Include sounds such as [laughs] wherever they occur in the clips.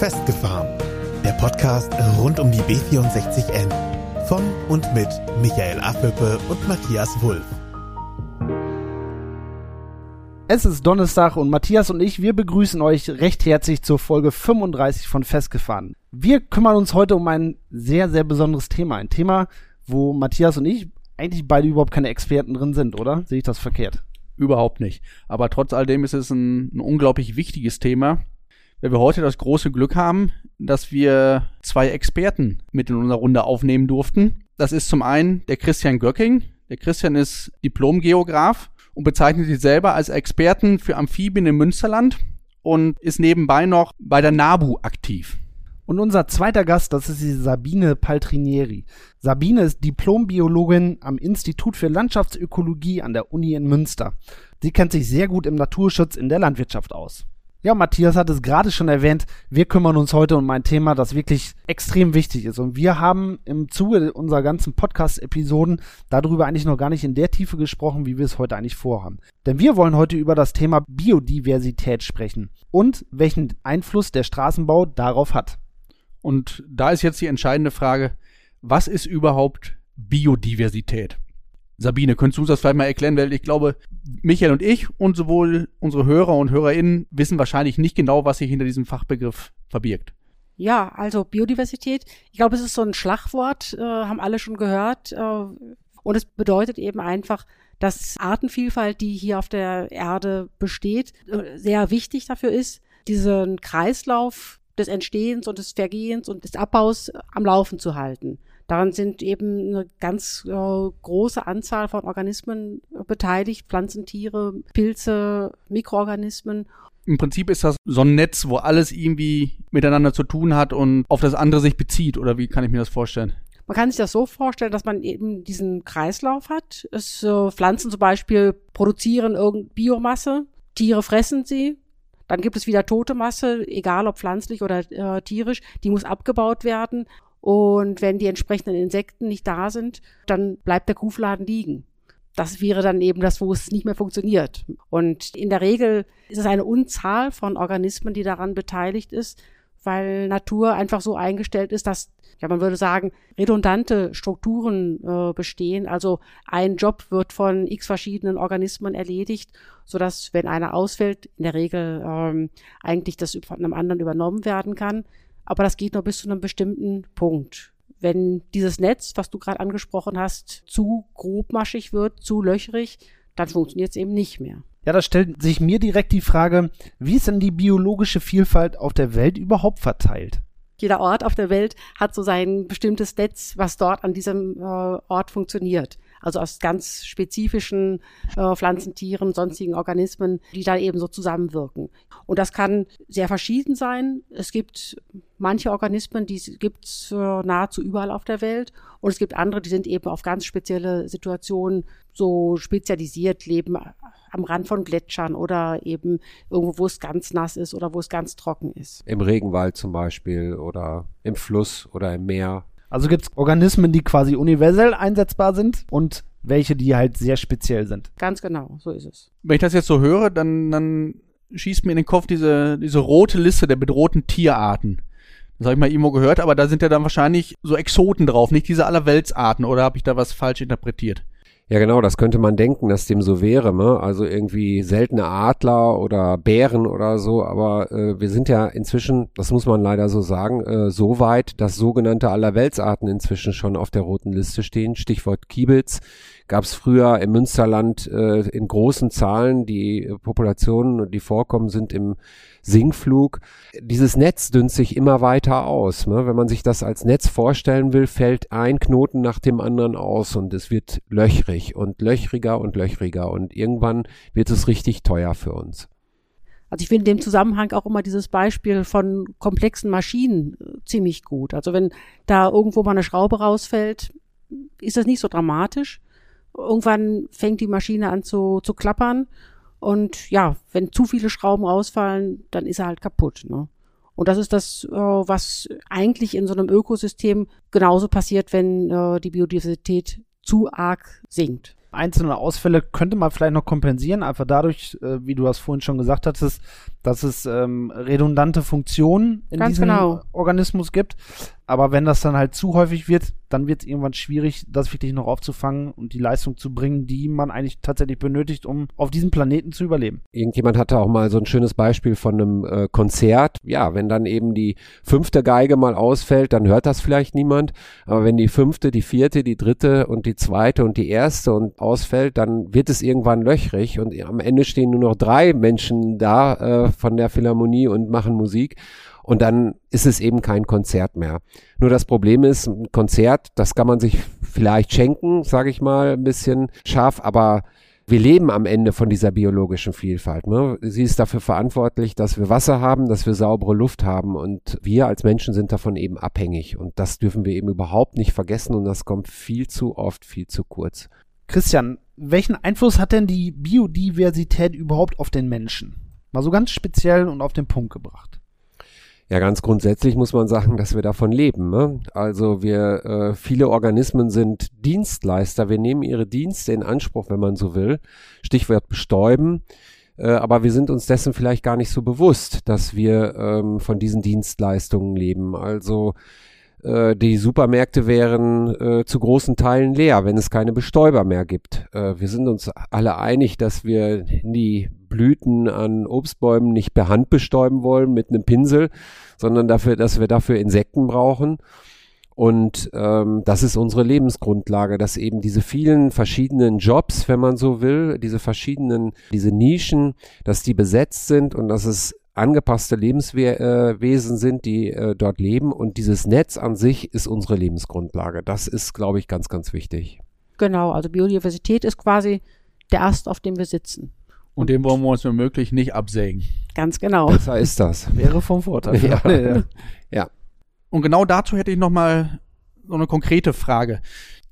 Festgefahren. Der Podcast rund um die B64N. Von und mit Michael Affelpe und Matthias Wulff. Es ist Donnerstag und Matthias und ich, wir begrüßen euch recht herzlich zur Folge 35 von Festgefahren. Wir kümmern uns heute um ein sehr, sehr besonderes Thema. Ein Thema, wo Matthias und ich eigentlich beide überhaupt keine Experten drin sind, oder? Sehe ich das verkehrt? Überhaupt nicht. Aber trotz alledem ist es ein, ein unglaublich wichtiges Thema, weil wir heute das große Glück haben, dass wir zwei Experten mit in unserer Runde aufnehmen durften. Das ist zum einen der Christian Göcking. Der Christian ist Diplomgeograf und bezeichnet sich selber als Experten für Amphibien im Münsterland und ist nebenbei noch bei der NABU aktiv. Und unser zweiter Gast, das ist die Sabine Paltrinieri. Sabine ist Diplombiologin am Institut für Landschaftsökologie an der Uni in Münster. Sie kennt sich sehr gut im Naturschutz in der Landwirtschaft aus. Ja, Matthias hat es gerade schon erwähnt, wir kümmern uns heute um ein Thema, das wirklich extrem wichtig ist. Und wir haben im Zuge unserer ganzen Podcast-Episoden darüber eigentlich noch gar nicht in der Tiefe gesprochen, wie wir es heute eigentlich vorhaben. Denn wir wollen heute über das Thema Biodiversität sprechen und welchen Einfluss der Straßenbau darauf hat. Und da ist jetzt die entscheidende Frage, was ist überhaupt Biodiversität? Sabine, könntest du uns das vielleicht mal erklären? Weil ich glaube, Michael und ich und sowohl unsere Hörer und HörerInnen wissen wahrscheinlich nicht genau, was sich hinter diesem Fachbegriff verbirgt. Ja, also Biodiversität, ich glaube, es ist so ein Schlagwort, äh, haben alle schon gehört. Äh, und es bedeutet eben einfach, dass Artenvielfalt, die hier auf der Erde besteht, äh, sehr wichtig dafür ist, diesen Kreislauf des Entstehens und des Vergehens und des Abbaus am Laufen zu halten. Daran sind eben eine ganz äh, große Anzahl von Organismen beteiligt, Pflanzen, Tiere, Pilze, Mikroorganismen. Im Prinzip ist das so ein Netz, wo alles irgendwie miteinander zu tun hat und auf das andere sich bezieht, oder wie kann ich mir das vorstellen? Man kann sich das so vorstellen, dass man eben diesen Kreislauf hat. Es, äh, Pflanzen zum Beispiel produzieren irgendeine Biomasse, Tiere fressen sie, dann gibt es wieder tote Masse, egal ob pflanzlich oder äh, tierisch, die muss abgebaut werden. Und wenn die entsprechenden Insekten nicht da sind, dann bleibt der Kuhfladen liegen. Das wäre dann eben das, wo es nicht mehr funktioniert. Und in der Regel ist es eine Unzahl von Organismen, die daran beteiligt ist, weil Natur einfach so eingestellt ist, dass, ja, man würde sagen, redundante Strukturen äh, bestehen. Also ein Job wird von x verschiedenen Organismen erledigt, sodass, wenn einer ausfällt, in der Regel ähm, eigentlich das von einem anderen übernommen werden kann aber das geht nur bis zu einem bestimmten Punkt. Wenn dieses Netz, was du gerade angesprochen hast, zu grobmaschig wird, zu löchrig, dann funktioniert es eben nicht mehr. Ja, da stellt sich mir direkt die Frage, wie ist denn die biologische Vielfalt auf der Welt überhaupt verteilt? Jeder Ort auf der Welt hat so sein bestimmtes Netz, was dort an diesem äh, Ort funktioniert also aus ganz spezifischen äh, Pflanzentieren, sonstigen Organismen, die da eben so zusammenwirken. Und das kann sehr verschieden sein. Es gibt manche Organismen, die gibt es äh, nahezu überall auf der Welt. Und es gibt andere, die sind eben auf ganz spezielle Situationen so spezialisiert, leben am Rand von Gletschern oder eben irgendwo, wo es ganz nass ist oder wo es ganz trocken ist. Im Regenwald zum Beispiel oder im Fluss oder im Meer. Also gibt es Organismen, die quasi universell einsetzbar sind und welche, die halt sehr speziell sind. Ganz genau, so ist es. Wenn ich das jetzt so höre, dann, dann schießt mir in den Kopf diese, diese rote Liste der bedrohten Tierarten. Das habe ich mal irgendwo gehört, aber da sind ja dann wahrscheinlich so Exoten drauf, nicht diese allerweltsarten, oder habe ich da was falsch interpretiert? Ja, genau, das könnte man denken, dass dem so wäre, ne? Also irgendwie seltene Adler oder Bären oder so, aber äh, wir sind ja inzwischen, das muss man leider so sagen, äh, so weit, dass sogenannte Allerweltsarten inzwischen schon auf der roten Liste stehen. Stichwort Kiebitz gab es früher im Münsterland äh, in großen Zahlen. Die Populationen, die vorkommen, sind im Sinkflug. Dieses Netz dünnt sich immer weiter aus. Ne? Wenn man sich das als Netz vorstellen will, fällt ein Knoten nach dem anderen aus und es wird löchrig und löchriger und löchriger und irgendwann wird es richtig teuer für uns. Also ich finde in dem Zusammenhang auch immer dieses Beispiel von komplexen Maschinen äh, ziemlich gut. Also wenn da irgendwo mal eine Schraube rausfällt, ist das nicht so dramatisch. Irgendwann fängt die Maschine an zu, zu klappern. Und ja, wenn zu viele Schrauben rausfallen, dann ist er halt kaputt. Ne? Und das ist das, äh, was eigentlich in so einem Ökosystem genauso passiert, wenn äh, die Biodiversität zu arg sinkt. Einzelne Ausfälle könnte man vielleicht noch kompensieren, einfach dadurch, äh, wie du das vorhin schon gesagt hattest, dass es ähm, redundante Funktionen in Ganz diesem genau. Organismus gibt. Aber wenn das dann halt zu häufig wird, dann wird es irgendwann schwierig, das wirklich noch aufzufangen und die Leistung zu bringen, die man eigentlich tatsächlich benötigt, um auf diesem Planeten zu überleben. Irgendjemand hatte auch mal so ein schönes Beispiel von einem äh, Konzert. Ja, wenn dann eben die fünfte Geige mal ausfällt, dann hört das vielleicht niemand. Aber wenn die fünfte, die vierte, die dritte und die zweite und die erste und ausfällt, dann wird es irgendwann löchrig und am Ende stehen nur noch drei Menschen da äh, von der Philharmonie und machen Musik. Und dann ist es eben kein Konzert mehr. Nur das Problem ist, ein Konzert, das kann man sich vielleicht schenken, sage ich mal, ein bisschen scharf, aber wir leben am Ende von dieser biologischen Vielfalt. Ne? Sie ist dafür verantwortlich, dass wir Wasser haben, dass wir saubere Luft haben und wir als Menschen sind davon eben abhängig und das dürfen wir eben überhaupt nicht vergessen und das kommt viel zu oft, viel zu kurz. Christian, welchen Einfluss hat denn die Biodiversität überhaupt auf den Menschen? Mal so ganz speziell und auf den Punkt gebracht. Ja, ganz grundsätzlich muss man sagen, dass wir davon leben. Ne? Also wir, äh, viele Organismen sind Dienstleister. Wir nehmen ihre Dienste in Anspruch, wenn man so will. Stichwort bestäuben. Äh, aber wir sind uns dessen vielleicht gar nicht so bewusst, dass wir ähm, von diesen Dienstleistungen leben. Also äh, die Supermärkte wären äh, zu großen Teilen leer, wenn es keine Bestäuber mehr gibt. Äh, wir sind uns alle einig, dass wir die Blüten an Obstbäumen nicht per Hand bestäuben wollen mit einem Pinsel, sondern dafür, dass wir dafür Insekten brauchen. Und ähm, das ist unsere Lebensgrundlage, dass eben diese vielen verschiedenen Jobs, wenn man so will, diese verschiedenen, diese Nischen, dass die besetzt sind und dass es angepasste Lebenswesen sind, die äh, dort leben. Und dieses Netz an sich ist unsere Lebensgrundlage. Das ist, glaube ich, ganz, ganz wichtig. Genau, also Biodiversität ist quasi der Ast, auf dem wir sitzen. Und den wollen wir uns wenn möglich nicht absägen. Ganz genau. Besser ist das. Wäre vom Vorteil. Ja. Ja. [laughs] Ja. Und genau dazu hätte ich noch mal so eine konkrete Frage.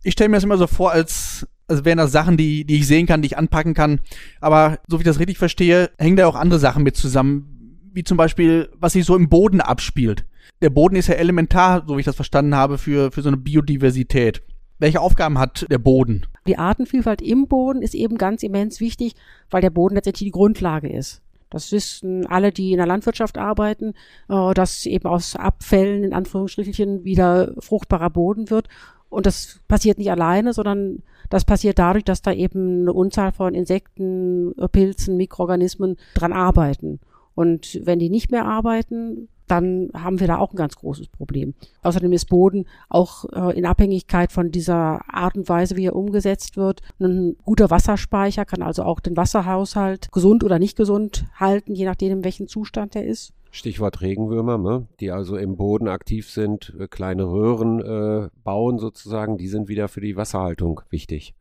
Ich stelle mir das immer so vor, als, als wären das Sachen, die, die ich sehen kann, die ich anpacken kann. Aber so wie ich das richtig verstehe, hängen da auch andere Sachen mit zusammen. Wie zum Beispiel, was sich so im Boden abspielt. Der Boden ist ja elementar, so wie ich das verstanden habe, für, für so eine Biodiversität. Welche Aufgaben hat der Boden? Die Artenvielfalt im Boden ist eben ganz immens wichtig, weil der Boden letztendlich die Grundlage ist. Das wissen alle, die in der Landwirtschaft arbeiten, äh, dass eben aus Abfällen in Anführungsstrichen wieder fruchtbarer Boden wird. Und das passiert nicht alleine, sondern das passiert dadurch, dass da eben eine Unzahl von Insekten, äh, Pilzen, Mikroorganismen dran arbeiten. Und wenn die nicht mehr arbeiten, dann haben wir da auch ein ganz großes Problem. Außerdem ist Boden auch äh, in Abhängigkeit von dieser Art und Weise, wie er umgesetzt wird, ein guter Wasserspeicher, kann also auch den Wasserhaushalt gesund oder nicht gesund halten, je nachdem, in welchem Zustand er ist. Stichwort Regenwürmer, ne? die also im Boden aktiv sind, äh, kleine Röhren äh, bauen sozusagen, die sind wieder für die Wasserhaltung wichtig.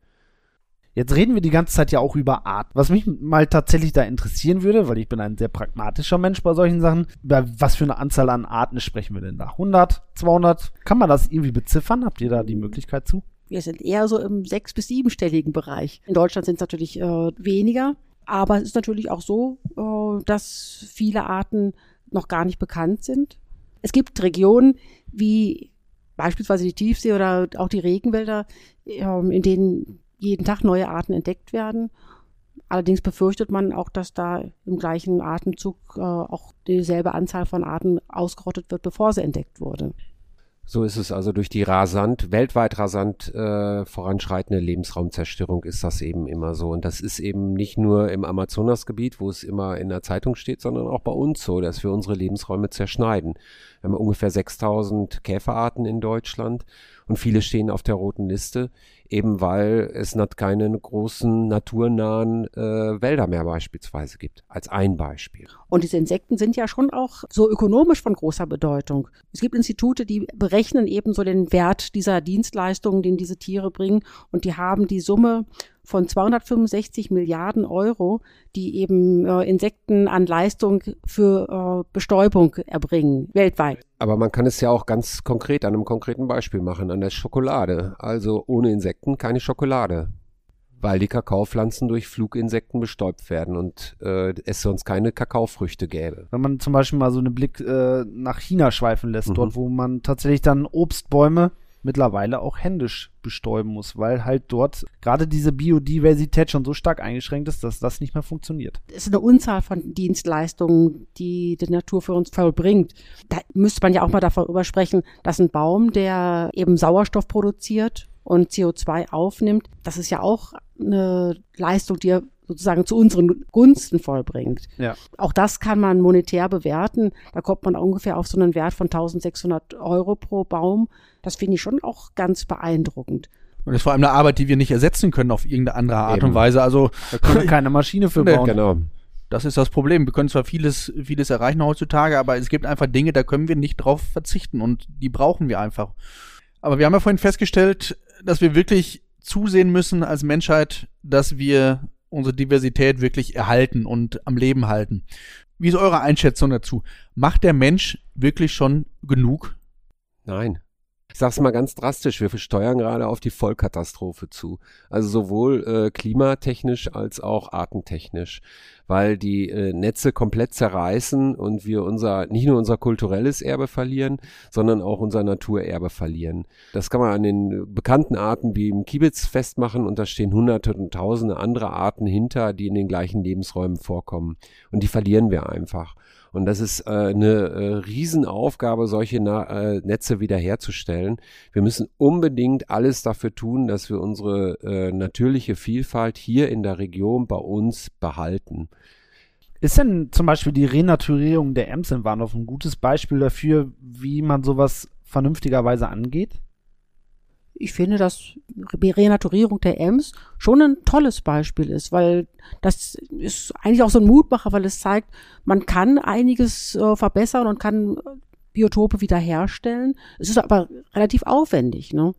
Jetzt reden wir die ganze Zeit ja auch über Arten. Was mich mal tatsächlich da interessieren würde, weil ich bin ein sehr pragmatischer Mensch bei solchen Sachen, über was für eine Anzahl an Arten sprechen wir denn da? 100, 200? Kann man das irgendwie beziffern? Habt ihr da die Möglichkeit zu? Wir sind eher so im sechs- bis siebenstelligen Bereich. In Deutschland sind es natürlich äh, weniger, aber es ist natürlich auch so, äh, dass viele Arten noch gar nicht bekannt sind. Es gibt Regionen wie beispielsweise die Tiefsee oder auch die Regenwälder, äh, in denen jeden Tag neue Arten entdeckt werden. Allerdings befürchtet man auch, dass da im gleichen Atemzug äh, auch dieselbe Anzahl von Arten ausgerottet wird, bevor sie entdeckt wurde. So ist es also durch die rasant, weltweit rasant äh, voranschreitende Lebensraumzerstörung ist das eben immer so. Und das ist eben nicht nur im Amazonasgebiet, wo es immer in der Zeitung steht, sondern auch bei uns so, dass wir unsere Lebensräume zerschneiden. Wir haben ungefähr 6000 Käferarten in Deutschland und viele stehen auf der roten Liste, eben weil es keine großen naturnahen äh, Wälder mehr beispielsweise gibt, als ein Beispiel. Und diese Insekten sind ja schon auch so ökonomisch von großer Bedeutung. Es gibt Institute, die berechnen eben so den Wert dieser Dienstleistungen, den diese Tiere bringen, und die haben die Summe von 265 Milliarden Euro, die eben äh, Insekten an Leistung für äh, Bestäubung erbringen, weltweit. Aber man kann es ja auch ganz konkret an einem konkreten Beispiel machen, an der Schokolade. Also ohne Insekten keine Schokolade. Weil die Kakaopflanzen durch Fluginsekten bestäubt werden und äh, es sonst keine Kakaofrüchte gäbe. Wenn man zum Beispiel mal so einen Blick äh, nach China schweifen lässt, Mhm. dort wo man tatsächlich dann Obstbäume mittlerweile auch händisch bestäuben muss, weil halt dort gerade diese Biodiversität schon so stark eingeschränkt ist, dass das nicht mehr funktioniert. Es ist eine Unzahl von Dienstleistungen, die die Natur für uns vollbringt. Da müsste man ja auch mal darüber sprechen, dass ein Baum, der eben Sauerstoff produziert und CO2 aufnimmt, das ist ja auch eine Leistung, die er sozusagen zu unseren Gunsten vollbringt. Ja. Auch das kann man monetär bewerten. Da kommt man ungefähr auf so einen Wert von 1600 Euro pro Baum. Das finde ich schon auch ganz beeindruckend. Und das ist vor allem eine Arbeit, die wir nicht ersetzen können auf irgendeine andere Art Eben. und Weise. Also Da können wir [laughs] keine Maschine für Nee, bauen. Genau. das ist das Problem. Wir können zwar vieles, vieles erreichen heutzutage, aber es gibt einfach Dinge, da können wir nicht drauf verzichten und die brauchen wir einfach. Aber wir haben ja vorhin festgestellt, dass wir wirklich zusehen müssen als Menschheit, dass wir unsere Diversität wirklich erhalten und am Leben halten. Wie ist eure Einschätzung dazu? Macht der Mensch wirklich schon genug? Nein. Ich sag's mal ganz drastisch, wir steuern gerade auf die Vollkatastrophe zu. Also sowohl äh, klimatechnisch als auch artentechnisch, weil die äh, Netze komplett zerreißen und wir unser nicht nur unser kulturelles Erbe verlieren, sondern auch unser Naturerbe verlieren. Das kann man an den bekannten Arten wie im Kiebitz festmachen und da stehen hunderte und tausende andere Arten hinter, die in den gleichen Lebensräumen vorkommen und die verlieren wir einfach. Und das ist äh, eine äh, Riesenaufgabe, solche Na äh, Netze wiederherzustellen. Wir müssen unbedingt alles dafür tun, dass wir unsere äh, natürliche Vielfalt hier in der Region bei uns behalten. Ist denn zum Beispiel die Renaturierung der Ems in Warndorf ein gutes Beispiel dafür, wie man sowas vernünftigerweise angeht? Ich finde, dass Renaturierung der Ems schon ein tolles Beispiel ist, weil das ist eigentlich auch so ein Mutmacher, weil es zeigt, man kann einiges äh, verbessern und kann Biotope wiederherstellen. Es ist aber relativ aufwendig, ne?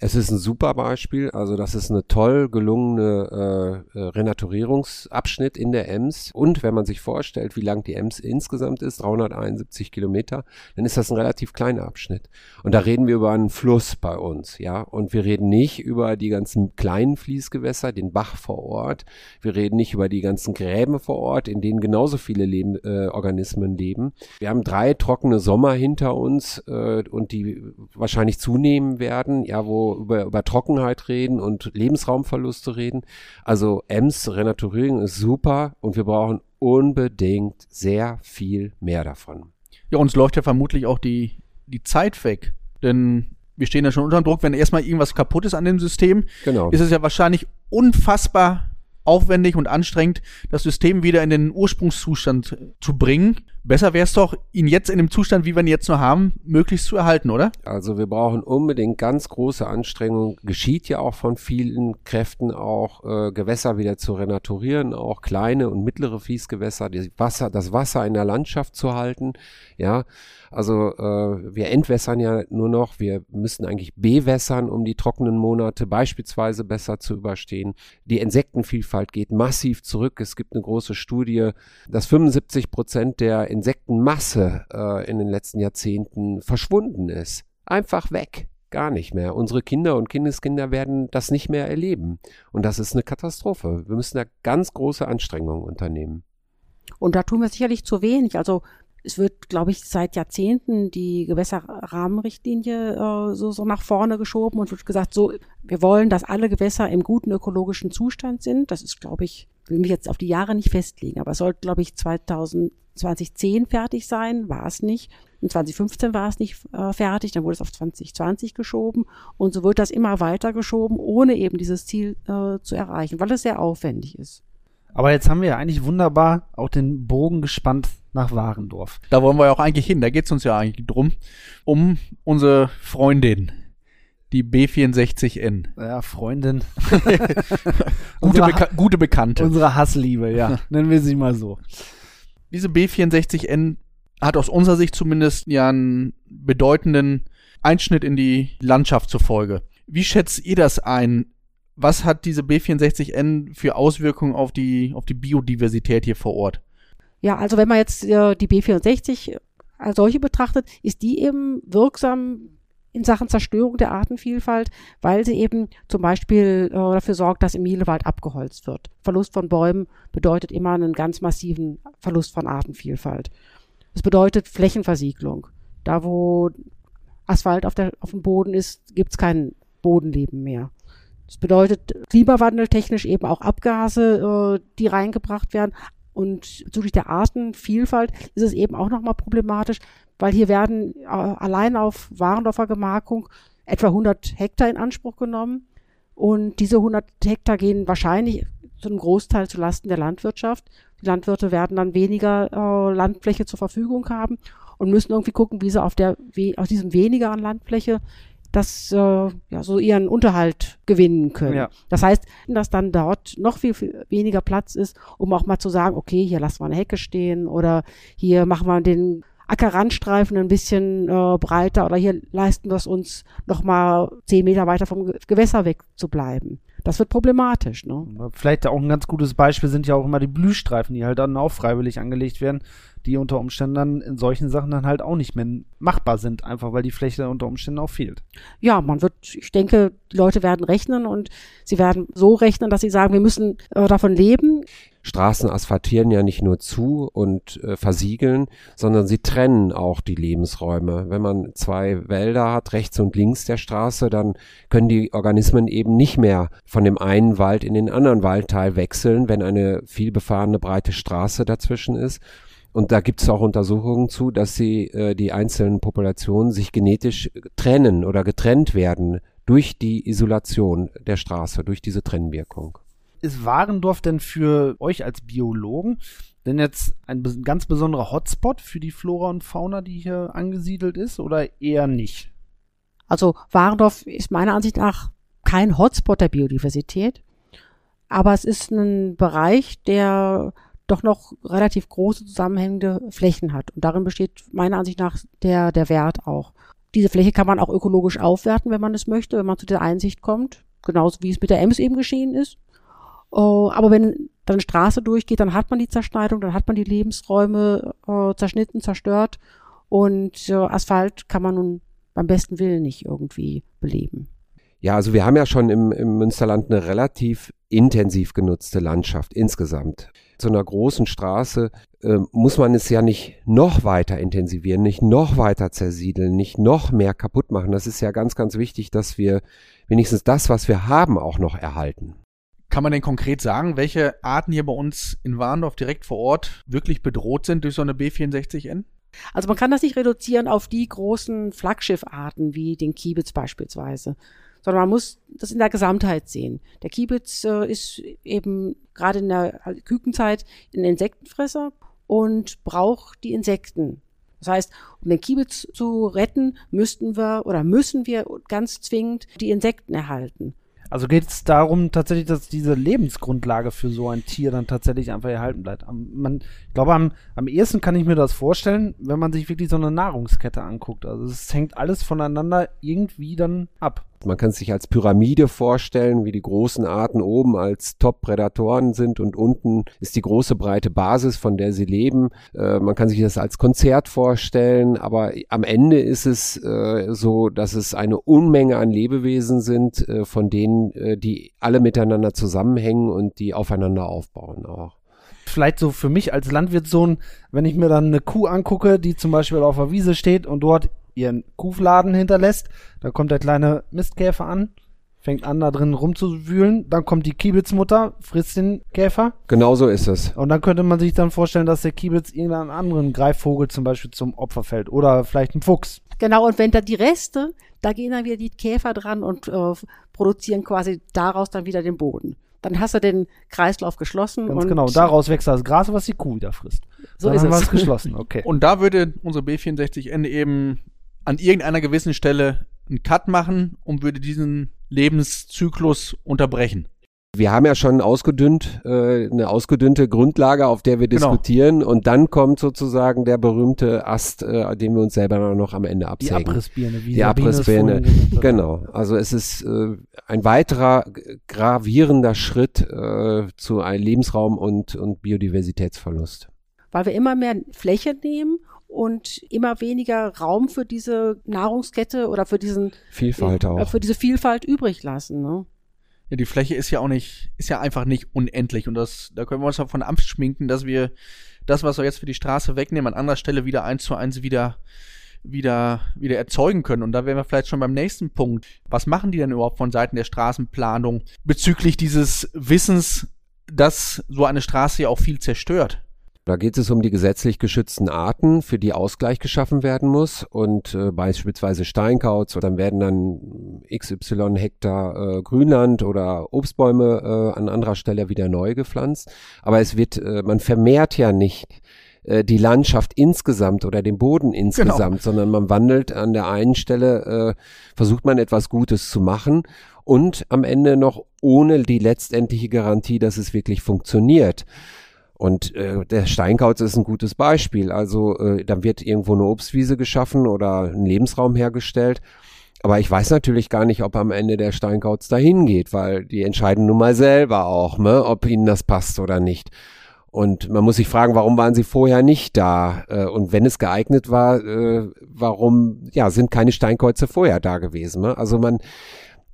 Es ist ein super Beispiel, also das ist eine toll gelungene äh, äh, Renaturierungsabschnitt in der Ems. Und wenn man sich vorstellt, wie lang die Ems insgesamt ist, 371 Kilometer, dann ist das ein relativ kleiner Abschnitt. Und da reden wir über einen Fluss bei uns, ja. Und wir reden nicht über die ganzen kleinen Fließgewässer, den Bach vor Ort. Wir reden nicht über die ganzen Gräben vor Ort, in denen genauso viele Leben, äh, Organismen leben. Wir haben drei trockene Sommer hinter uns äh, und die wahrscheinlich zunehmen werden, ja, wo über, über Trockenheit reden und Lebensraumverluste reden. Also Ems Renaturierung ist super und wir brauchen unbedingt sehr viel mehr davon. Ja, uns läuft ja vermutlich auch die, die Zeit weg. Denn wir stehen ja schon unter Druck, wenn erstmal irgendwas kaputt ist an dem System, Genau. ist es ja wahrscheinlich unfassbar aufwendig und anstrengend, das System wieder in den Ursprungszustand zu bringen. Besser wäre es doch, ihn jetzt in dem Zustand, wie wir ihn jetzt nur haben, möglichst zu erhalten, oder? Also wir brauchen unbedingt ganz große Anstrengungen. Geschieht ja auch von vielen Kräften auch, äh, Gewässer wieder zu renaturieren, auch kleine und mittlere Fließgewässer, die Wasser, das Wasser in der Landschaft zu halten. Ja, also äh, wir entwässern ja nur noch. Wir müssen eigentlich bewässern, um die trockenen Monate beispielsweise besser zu überstehen. Die Insektenvielfalt geht massiv zurück. Es gibt eine große Studie, dass 75 Prozent der Insektenmasse äh, in den letzten Jahrzehnten verschwunden ist. Einfach weg. Gar nicht mehr. Unsere Kinder und Kindeskinder werden das nicht mehr erleben. Und das ist eine Katastrophe. Wir müssen da ganz große Anstrengungen unternehmen. Und da tun wir sicherlich zu wenig. Also es wird, glaube ich, seit Jahrzehnten die Gewässerrahmenrichtlinie äh, so, so nach vorne geschoben und wird gesagt, so, wir wollen, dass alle Gewässer im guten ökologischen Zustand sind. Das ist, glaube ich, will mich jetzt auf die Jahre nicht festlegen, aber es sollte, glaube ich, 2000, 2010 fertig sein, war es nicht. In 2015 war es nicht äh, fertig, dann wurde es auf 2020 geschoben und so wird das immer weiter geschoben, ohne eben dieses Ziel äh, zu erreichen, weil es sehr aufwendig ist. Aber jetzt haben wir ja eigentlich wunderbar auch den Bogen gespannt nach Warendorf. Da wollen wir ja auch eigentlich hin. Da geht es uns ja eigentlich drum. Um unsere Freundin, die B64N. Ja, Freundin. [laughs] [laughs] Gute, Beka gute Bekannte. Unsere Hassliebe, ja. [laughs] Nennen wir sie mal so. Diese B64N hat aus unserer Sicht zumindest ja einen bedeutenden Einschnitt in die Landschaft zur Folge. Wie schätzt ihr das ein? Was hat diese B64N für Auswirkungen auf die, auf die Biodiversität hier vor Ort? Ja, also wenn man jetzt äh, die B64 als solche betrachtet, ist die eben wirksam in Sachen Zerstörung der Artenvielfalt, weil sie eben zum Beispiel äh, dafür sorgt, dass im Mielewald abgeholzt wird. Verlust von Bäumen bedeutet immer einen ganz massiven Verlust von Artenvielfalt. Es bedeutet Flächenversiegelung. Da, wo Asphalt auf, der, auf dem Boden ist, gibt es kein Bodenleben mehr. Das bedeutet klimawandeltechnisch eben auch Abgase, äh, die reingebracht werden. Und bezüglich der Artenvielfalt ist es eben auch nochmal problematisch, weil hier werden äh, allein auf Warendorfer Gemarkung etwa 100 Hektar in Anspruch genommen. Und diese 100 Hektar gehen wahrscheinlich zu einem Großteil zulasten der Landwirtschaft. Die Landwirte werden dann weniger äh, Landfläche zur Verfügung haben und müssen irgendwie gucken, wie sie auf der, wie, aus diesem weniger an Landfläche das äh, ja so ihren Unterhalt gewinnen können. Ja. Das heißt, dass dann dort noch viel, viel weniger Platz ist, um auch mal zu sagen, okay, hier lassen wir eine Hecke stehen oder hier machen wir den Ackerrandstreifen ein bisschen äh, breiter oder hier leisten wir es uns noch mal zehn Meter weiter vom Gewässer weg zu bleiben. Das wird problematisch. Ne? Vielleicht auch ein ganz gutes Beispiel sind ja auch immer die Blühstreifen, die halt dann auch freiwillig angelegt werden, die unter Umständen dann in solchen Sachen dann halt auch nicht mehr machbar sind, einfach weil die Fläche unter Umständen auch fehlt. Ja, man wird, ich denke, die Leute werden rechnen und sie werden so rechnen, dass sie sagen, wir müssen äh, davon leben. Straßen asphaltieren ja nicht nur zu und äh, versiegeln, sondern sie trennen auch die Lebensräume. Wenn man zwei Wälder hat, rechts und links der Straße, dann können die Organismen eben nicht mehr von dem einen Wald in den anderen Waldteil wechseln, wenn eine vielbefahrene breite Straße dazwischen ist. Und da gibt es auch Untersuchungen zu, dass sie äh, die einzelnen Populationen sich genetisch trennen oder getrennt werden durch die Isolation der Straße, durch diese Trennwirkung ist Warendorf denn für euch als Biologen denn jetzt ein ganz besonderer Hotspot für die Flora und Fauna, die hier angesiedelt ist, oder eher nicht? Also Warendorf ist meiner Ansicht nach kein Hotspot der Biodiversität, aber es ist ein Bereich, der doch noch relativ große zusammenhängende Flächen hat. Und darin besteht meiner Ansicht nach der, der Wert auch. Diese Fläche kann man auch ökologisch aufwerten, wenn man es möchte, wenn man zu der Einsicht kommt. Genauso wie es mit der Ems eben geschehen ist. Uh, aber wenn dann Straße durchgeht, dann hat man die Zerschneidung, dann hat man die Lebensräume uh, zerschnitten, zerstört und uh, Asphalt kann man nun beim besten Willen nicht irgendwie beleben. Ja, also wir haben ja schon im, im Münsterland eine relativ intensiv genutzte Landschaft insgesamt. Zu einer großen Straße äh, muss man es ja nicht noch weiter intensivieren, nicht noch weiter zersiedeln, nicht noch mehr kaputt machen. Das ist ja ganz, ganz wichtig, dass wir wenigstens das, was wir haben, auch noch erhalten. Kann man denn konkret sagen, welche Arten hier bei uns in Warndorf direkt vor Ort wirklich bedroht sind durch so eine B64N? Also man kann das nicht reduzieren auf die großen Flaggschiffarten wie den Kiebitz beispielsweise, sondern man muss das in der Gesamtheit sehen. Der Kiebitz äh, ist eben gerade in der Kükenzeit ein Insektenfresser und braucht die Insekten. Das heißt, um den Kiebitz zu retten, müssten wir oder müssen wir ganz zwingend die Insekten erhalten. Also geht es darum tatsächlich, dass diese Lebensgrundlage für so ein Tier dann tatsächlich einfach erhalten bleibt. Man, ich glaube, am, am ehesten kann ich mir das vorstellen, wenn man sich wirklich so eine Nahrungskette anguckt. Also es hängt alles voneinander irgendwie dann ab. Man kann sich als Pyramide vorstellen, wie die großen Arten oben als Top-Prädatoren sind und unten ist die große breite Basis, von der sie leben. Äh, man kann sich das als Konzert vorstellen, aber am Ende ist es äh, so, dass es eine Unmenge an Lebewesen sind, äh, von denen äh, die alle miteinander zusammenhängen und die aufeinander aufbauen auch vielleicht so für mich als Landwirtssohn, wenn ich mir dann eine Kuh angucke, die zum Beispiel auf der Wiese steht und dort ihren Kuhfladen hinterlässt. Da kommt der kleine Mistkäfer an, fängt an, da drin rumzuwühlen. Dann kommt die Kiebitzmutter, frisst den Käfer. Genau so ist es. Und dann könnte man sich dann vorstellen, dass der Kiebitz irgendeinen anderen Greifvogel zum Beispiel zum Opfer fällt. Oder vielleicht ein Fuchs. Genau, und wenn da die Reste, da gehen dann wieder die Käfer dran und äh, produzieren quasi daraus dann wieder den Boden. Dann hast du den Kreislauf geschlossen. Ganz genau, daraus wächst das Gras, was die Kuh wieder frisst. So dann ist haben es. geschlossen, okay. Und da würde unsere B64N eben an irgendeiner gewissen Stelle einen Cut machen und würde diesen Lebenszyklus unterbrechen. Wir haben ja schon ausgedünnt, äh, eine ausgedünnte Grundlage, auf der wir genau. diskutieren und dann kommt sozusagen der berühmte Ast, äh, den wir uns selber noch am Ende absägen. Die Abrissbirne, wie Die Abrissbirne, genau. Also es ist äh, ein weiterer gravierender Schritt äh, zu einem Lebensraum und, und Biodiversitätsverlust. Weil wir immer mehr Fläche nehmen und immer weniger Raum für diese Nahrungskette oder für diesen Vielfalt äh, auch. für diese Vielfalt übrig lassen. Ne? Ja, die Fläche ist ja auch nicht, ist ja einfach nicht unendlich und das, da können wir uns davon abschminken, dass wir das, was wir jetzt für die Straße wegnehmen, an anderer Stelle wieder eins zu eins wieder wieder, wieder erzeugen können. Und da wären wir vielleicht schon beim nächsten Punkt. Was machen die denn überhaupt von Seiten der Straßenplanung bezüglich dieses Wissens, dass so eine Straße ja auch viel zerstört? Da geht es um die gesetzlich geschützten Arten, für die Ausgleich geschaffen werden muss. Und äh, beispielsweise Steinkauz, dann werden dann XY Hektar äh, Grünland oder Obstbäume äh, an anderer Stelle wieder neu gepflanzt. Aber es wird, äh, man vermehrt ja nicht äh, die Landschaft insgesamt oder den Boden insgesamt, genau. sondern man wandelt an der einen Stelle, äh, versucht man etwas Gutes zu machen und am Ende noch ohne die letztendliche Garantie, dass es wirklich funktioniert. Und äh, der Steinkauz ist ein gutes Beispiel. Also äh, dann wird irgendwo eine Obstwiese geschaffen oder ein Lebensraum hergestellt. Aber ich weiß natürlich gar nicht, ob am Ende der Steinkauz dahin geht, weil die entscheiden nun mal selber auch, ne, ob ihnen das passt oder nicht. Und man muss sich fragen, warum waren sie vorher nicht da? Äh, und wenn es geeignet war, äh, warum ja, sind keine Steinkreuze vorher da gewesen? Ne? Also man,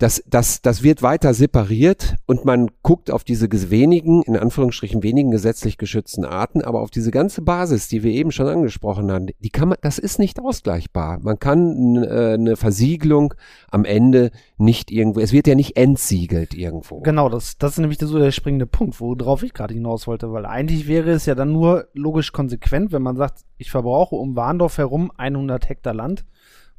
das, das, das wird weiter separiert und man guckt auf diese wenigen, in Anführungsstrichen wenigen gesetzlich geschützten Arten, aber auf diese ganze Basis, die wir eben schon angesprochen haben, die kann man, das ist nicht ausgleichbar. Man kann äh, eine Versiegelung am Ende nicht irgendwo, es wird ja nicht entsiegelt irgendwo. Genau, das, das ist nämlich so der springende Punkt, worauf ich gerade hinaus wollte, weil eigentlich wäre es ja dann nur logisch konsequent, wenn man sagt, ich verbrauche um Warndorf herum 100 Hektar Land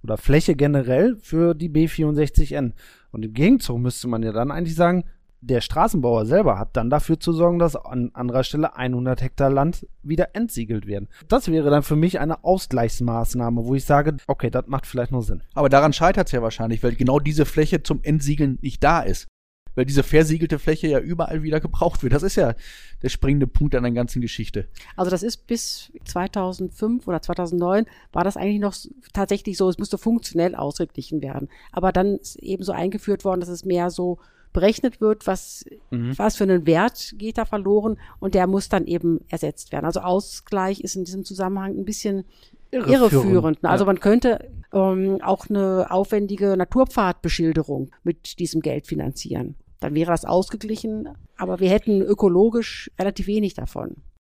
oder Fläche generell für die B64N. Und im Gegenzug müsste man ja dann eigentlich sagen, der Straßenbauer selber hat dann dafür zu sorgen, dass an anderer Stelle 100 Hektar Land wieder entsiegelt werden. Das wäre dann für mich eine Ausgleichsmaßnahme, wo ich sage, okay, das macht vielleicht nur Sinn. Aber daran scheitert es ja wahrscheinlich, weil genau diese Fläche zum Entsiegeln nicht da ist weil diese versiegelte Fläche ja überall wieder gebraucht wird. Das ist ja der springende Punkt an der ganzen Geschichte. Also das ist bis 2005 oder 2009 war das eigentlich noch tatsächlich so, es musste funktionell ausgeglichen werden. Aber dann ist eben so eingeführt worden, dass es mehr so berechnet wird, was, mhm. was für einen Wert geht da verloren und der muss dann eben ersetzt werden. Also Ausgleich ist in diesem Zusammenhang ein bisschen irreführend. irreführend. Also man könnte ähm, auch eine aufwendige Naturpfadbeschilderung mit diesem Geld finanzieren dann wäre das ausgeglichen, aber wir hätten ökologisch relativ wenig davon.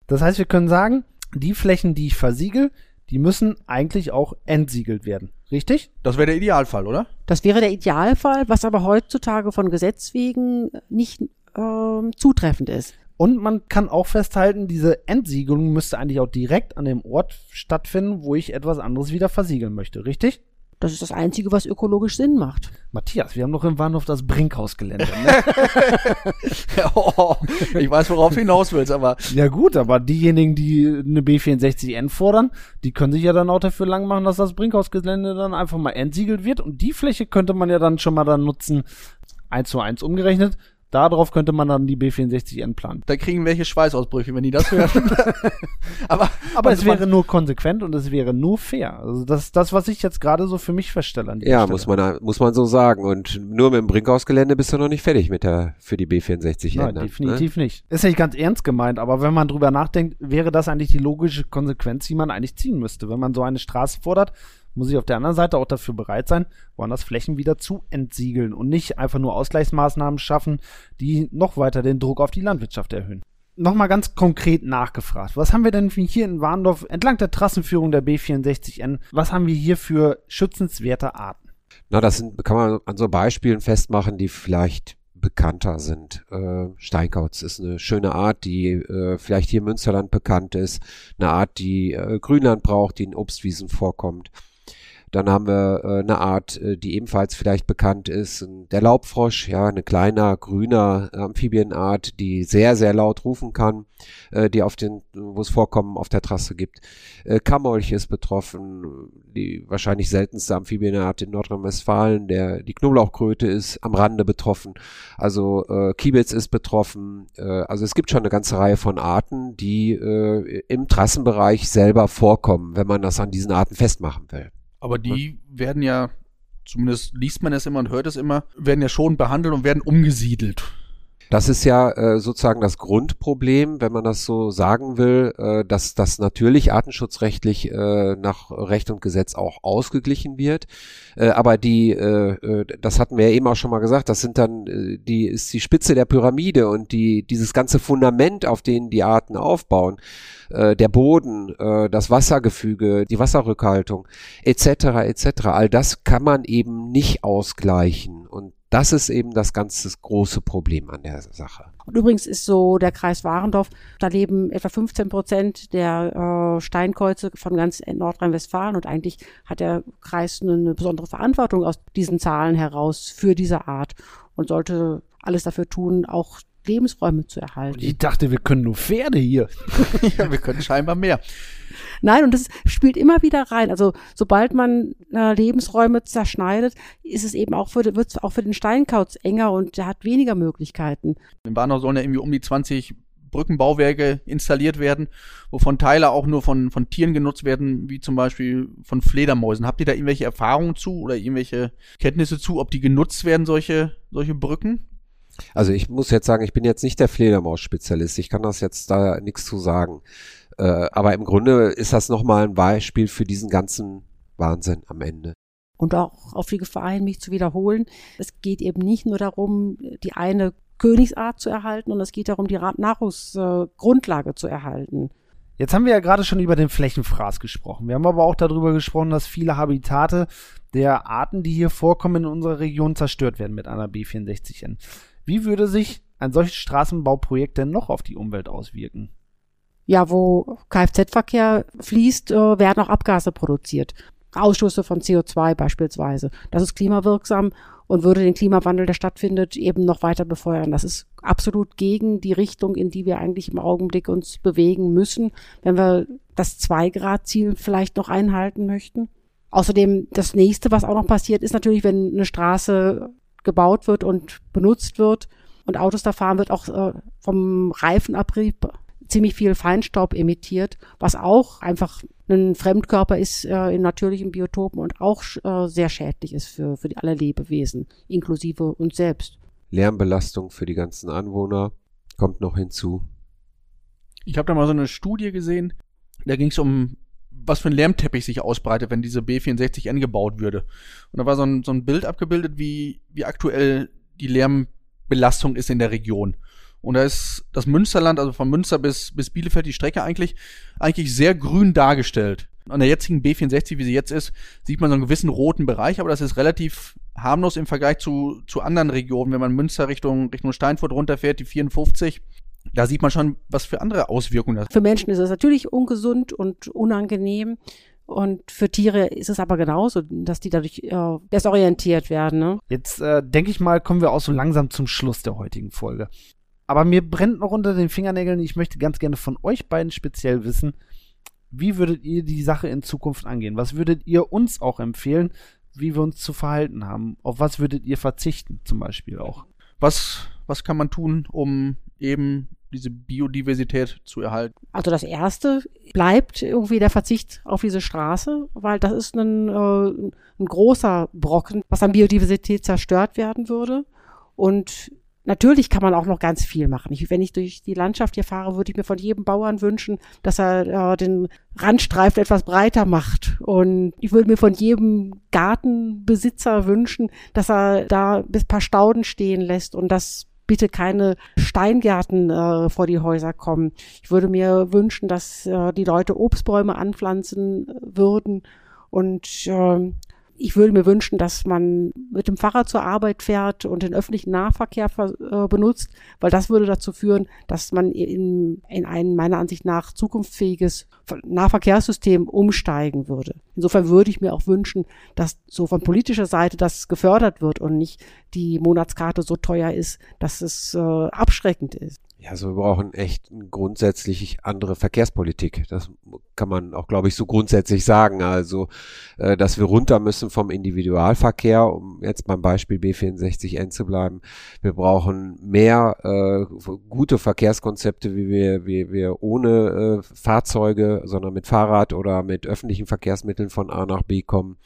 Das heißt, wir können sagen, die Flächen, die ich versiegel, die müssen eigentlich auch entsiegelt werden. Richtig? Das wäre der Idealfall, oder? Das wäre der Idealfall, was aber heutzutage von Gesetz wegen nicht äh, zutreffend ist. Und man kann auch festhalten, diese Entsiegelung müsste eigentlich auch direkt an dem Ort stattfinden, wo ich etwas anderes wieder versiegeln möchte, richtig? Das ist das Einzige, was ökologisch Sinn macht. Matthias, wir haben noch im Bahnhof das Brinkhausgelände. Ne? [laughs] oh, ich weiß, worauf du hinaus willst, aber. Ja gut, aber diejenigen, die eine B64N fordern, die können sich ja dann auch dafür lang machen, dass das Brinkhausgelände dann einfach mal entsiegelt wird. Und die Fläche könnte man ja dann schon mal dann nutzen, eins zu eins umgerechnet, Darauf könnte man dann die B64N planen. Da kriegen welche Schweißausbrüche, wenn die das hören. [laughs] aber aber es wäre nur konsequent und es wäre nur fair. Also das ist das, was ich jetzt gerade so für mich feststelle. An ja, Stelle. muss man muss man so sagen. Und nur mit dem Brinkhausgelände bist du noch nicht fertig mit der für die B64N. Nein, ne? definitiv ne? nicht. Ist nicht ganz ernst gemeint, aber wenn man drüber nachdenkt, wäre das eigentlich die logische Konsequenz, die man eigentlich ziehen müsste, wenn man so eine Straße fordert muss ich auf der anderen Seite auch dafür bereit sein, woanders Flächen wieder zu entsiegeln und nicht einfach nur Ausgleichsmaßnahmen schaffen, die noch weiter den Druck auf die Landwirtschaft erhöhen. Nochmal ganz konkret nachgefragt. Was haben wir denn hier in Warndorf entlang der Trassenführung der B64N? Was haben wir hier für schützenswerte Arten? Na, das sind, kann man an so Beispielen festmachen, die vielleicht bekannter sind. Äh, Steinkauz ist eine schöne Art, die äh, vielleicht hier im Münsterland bekannt ist. Eine Art, die äh, Grünland braucht, die in Obstwiesen vorkommt. Dann haben wir äh, eine Art, äh, die ebenfalls vielleicht bekannt ist, der Laubfrosch, ja, eine kleiner, grüner Amphibienart, die sehr, sehr laut rufen kann, äh, die auf den, wo es Vorkommen auf der Trasse gibt. Äh, Kammerolch ist betroffen, die wahrscheinlich seltenste Amphibienart in Nordrhein-Westfalen, der, die Knoblauchkröte ist am Rande betroffen, also äh, Kiebitz ist betroffen, äh, also es gibt schon eine ganze Reihe von Arten, die äh, im Trassenbereich selber vorkommen, wenn man das an diesen Arten festmachen will. Aber die werden ja, zumindest liest man es immer und hört es immer, werden ja schon behandelt und werden umgesiedelt. Das ist ja äh, sozusagen das Grundproblem, wenn man das so sagen will, äh, dass das natürlich artenschutzrechtlich äh, nach Recht und Gesetz auch ausgeglichen wird. Äh, aber die, äh, äh, das hatten wir ja eben auch schon mal gesagt, das sind dann äh, die ist die Spitze der Pyramide und die dieses ganze Fundament, auf denen die Arten aufbauen, äh, der Boden, äh, das Wassergefüge, die Wasserrückhaltung etc. etc. All das kann man eben nicht ausgleichen und das ist eben das ganze große Problem an der Sache. Und übrigens ist so der Kreis Warendorf, da leben etwa 15 Prozent der äh, Steinkreuze von ganz Nordrhein-Westfalen und eigentlich hat der Kreis eine besondere Verantwortung aus diesen Zahlen heraus für diese Art und sollte alles dafür tun, auch Lebensräume zu erhalten. Ich dachte, wir können nur Pferde hier. [laughs] ja, wir können scheinbar mehr. Nein, und das spielt immer wieder rein. Also sobald man äh, Lebensräume zerschneidet, ist es eben auch für, wird es auch für den Steinkauz enger und der hat weniger Möglichkeiten. In Warnau sollen ja irgendwie um die 20 Brückenbauwerke installiert werden, wovon Teile auch nur von, von Tieren genutzt werden, wie zum Beispiel von Fledermäusen. Habt ihr da irgendwelche Erfahrungen zu oder irgendwelche Kenntnisse zu, ob die genutzt werden, solche, solche Brücken? Also ich muss jetzt sagen, ich bin jetzt nicht der Fledermaus-Spezialist. Ich kann das jetzt da nichts zu sagen. Äh, aber im Grunde ist das nochmal ein Beispiel für diesen ganzen Wahnsinn am Ende. Und auch auf die Gefahr hin, mich zu wiederholen. Es geht eben nicht nur darum, die eine Königsart zu erhalten, und es geht darum, die Nahrungsgrundlage äh, zu erhalten. Jetzt haben wir ja gerade schon über den Flächenfraß gesprochen. Wir haben aber auch darüber gesprochen, dass viele Habitate der Arten, die hier vorkommen in unserer Region, zerstört werden mit einer B64N. Wie würde sich ein solches Straßenbauprojekt denn noch auf die Umwelt auswirken? Ja, wo Kfz-Verkehr fließt, äh, werden auch Abgase produziert. Ausstoße von CO2 beispielsweise. Das ist klimawirksam und würde den Klimawandel, der stattfindet, eben noch weiter befeuern. Das ist absolut gegen die Richtung, in die wir eigentlich im Augenblick uns bewegen müssen, wenn wir das Zwei-Grad-Ziel vielleicht noch einhalten möchten. Außerdem, das nächste, was auch noch passiert, ist natürlich, wenn eine Straße gebaut wird und benutzt wird und Autos da fahren, wird auch äh, vom Reifenabrieb ziemlich viel Feinstaub emittiert, was auch einfach ein Fremdkörper ist äh, in natürlichen Biotopen und auch äh, sehr schädlich ist für, für die alle Lebewesen, inklusive uns selbst. Lärmbelastung für die ganzen Anwohner kommt noch hinzu. Ich habe da mal so eine Studie gesehen, da ging es um, was für ein Lärmteppich sich ausbreitet, wenn diese B64N gebaut würde. Und da war so ein, so ein Bild abgebildet, wie, wie aktuell die Lärmbelastung ist in der Region. Und da ist das Münsterland, also von Münster bis, bis Bielefeld, die Strecke eigentlich, eigentlich sehr grün dargestellt. An der jetzigen B64, wie sie jetzt ist, sieht man so einen gewissen roten Bereich, aber das ist relativ harmlos im Vergleich zu, zu anderen Regionen. Wenn man Münster Richtung, Richtung Steinfurt runterfährt, die 54, da sieht man schon, was für andere Auswirkungen das Für Menschen ist es natürlich ungesund und unangenehm. Und für Tiere ist es aber genauso, dass die dadurch äh, desorientiert werden. Ne? Jetzt äh, denke ich mal, kommen wir auch so langsam zum Schluss der heutigen Folge. Aber mir brennt noch unter den Fingernägeln. Ich möchte ganz gerne von euch beiden speziell wissen, wie würdet ihr die Sache in Zukunft angehen? Was würdet ihr uns auch empfehlen, wie wir uns zu verhalten haben? Auf was würdet ihr verzichten, zum Beispiel auch? Was, was kann man tun, um eben diese Biodiversität zu erhalten? Also das erste bleibt irgendwie der Verzicht auf diese Straße, weil das ist ein, äh, ein großer Brocken, was an Biodiversität zerstört werden würde. Und Natürlich kann man auch noch ganz viel machen. Ich, wenn ich durch die Landschaft hier fahre, würde ich mir von jedem Bauern wünschen, dass er äh, den Randstreifen etwas breiter macht. Und ich würde mir von jedem Gartenbesitzer wünschen, dass er da bis paar Stauden stehen lässt und dass bitte keine Steingärten äh, vor die Häuser kommen. Ich würde mir wünschen, dass äh, die Leute Obstbäume anpflanzen würden und äh, ich würde mir wünschen, dass man mit dem Fahrrad zur Arbeit fährt und den öffentlichen Nahverkehr äh, benutzt, weil das würde dazu führen, dass man in, in ein meiner Ansicht nach zukunftsfähiges Nahverkehrssystem umsteigen würde. Insofern würde ich mir auch wünschen, dass so von politischer Seite das gefördert wird und nicht die Monatskarte so teuer ist, dass es äh, abschreckend ist. Ja, also wir brauchen echt grundsätzlich andere Verkehrspolitik. Das kann man auch, glaube ich, so grundsätzlich sagen. Also, äh, dass wir runter müssen vom Individualverkehr, um jetzt beim Beispiel B64N zu bleiben. Wir brauchen mehr äh, gute Verkehrskonzepte, wie wir, wie wir ohne äh, Fahrzeuge, sondern mit Fahrrad oder mit öffentlichen Verkehrsmitteln von A nach B kommen.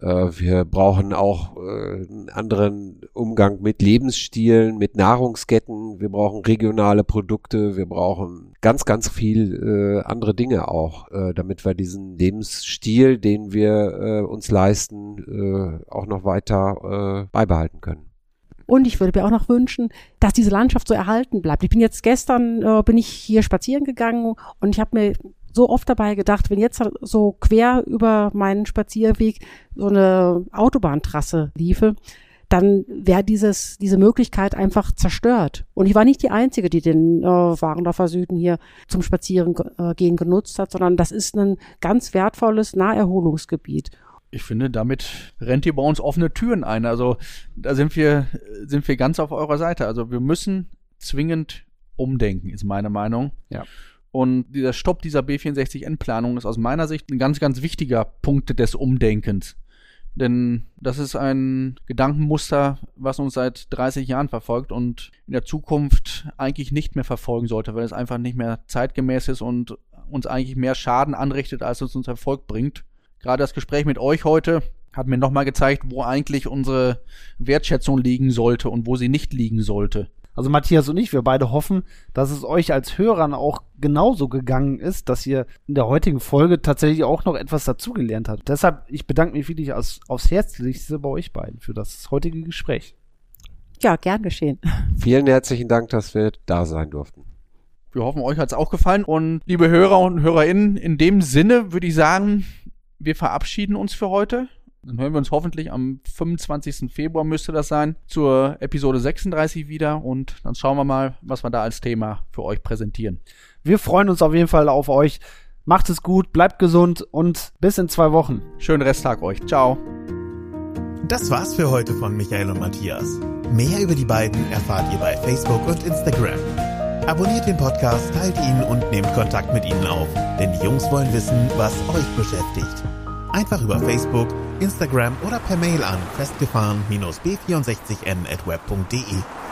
Äh, wir brauchen auch äh, einen anderen Umgang mit Lebensstilen, mit Nahrungsketten. Wir brauchen regionale Produkte. Wir brauchen ganz, ganz viel äh, andere Dinge auch, damit wir diesen Lebensstil, den wir uns leisten, auch noch weiter beibehalten können. Und ich würde mir auch noch wünschen, dass diese Landschaft so erhalten bleibt. Ich bin jetzt gestern, äh, bin ich hier spazieren gegangen und ich habe mir so oft dabei gedacht, wenn jetzt so quer über meinen Spazierweg so eine Autobahntrasse liefe, dann wäre dieses diese Möglichkeit einfach zerstört. Und ich war nicht die Einzige, die den äh, Warendorfer Süden hier zum Spazierengehen äh, genutzt hat, sondern das ist ein ganz wertvolles Naherholungsgebiet ich finde, damit rennt ihr bei uns offene Türen ein. Also da sind wir, sind wir ganz auf eurer Seite. Also wir müssen zwingend umdenken, ist meine Meinung. Ja. Und dieser Stopp dieser B64N-Planung ist aus meiner Sicht ein ganz, ganz wichtiger Punkt des Umdenkens. Denn das ist ein Gedankenmuster, was uns seit 30 Jahren verfolgt und in der Zukunft eigentlich nicht mehr verfolgen sollte, weil es einfach nicht mehr zeitgemäß ist und uns eigentlich mehr Schaden anrichtet, als es uns Erfolg bringt. Gerade das Gespräch mit euch heute hat mir nochmal gezeigt, wo eigentlich unsere Wertschätzung liegen sollte und wo sie nicht liegen sollte. Also Matthias und ich, wir beide hoffen, dass es euch als Hörern auch genauso gegangen ist, dass ihr in der heutigen Folge tatsächlich auch noch etwas dazugelernt habt. Deshalb, ich bedanke mich wirklich aus, aufs Herzlichste bei euch beiden für das heutige Gespräch. Ja, gern geschehen. Vielen herzlichen Dank, dass wir da sein durften. Wir hoffen, euch hat es auch gefallen. Und liebe Hörer und Hörerinnen, in dem Sinne würde ich sagen, wir verabschieden uns für heute. Dann hören wir uns hoffentlich am 25. Februar müsste das sein, zur Episode 36 wieder und dann schauen wir mal, was wir da als Thema für euch präsentieren. Wir freuen uns auf jeden Fall auf euch. Macht es gut, bleibt gesund und bis in zwei Wochen. Schönen Resttag euch. Ciao. Das war's für heute von Michael und Matthias. Mehr über die beiden erfahrt ihr bei Facebook und Instagram. Abonniert den Podcast, teilt ihn und nehmt Kontakt mit ihnen auf, denn die Jungs wollen wissen, was euch beschäftigt. Einfach über Facebook, Instagram oder per Mail an festgefahren-b64n@web.de.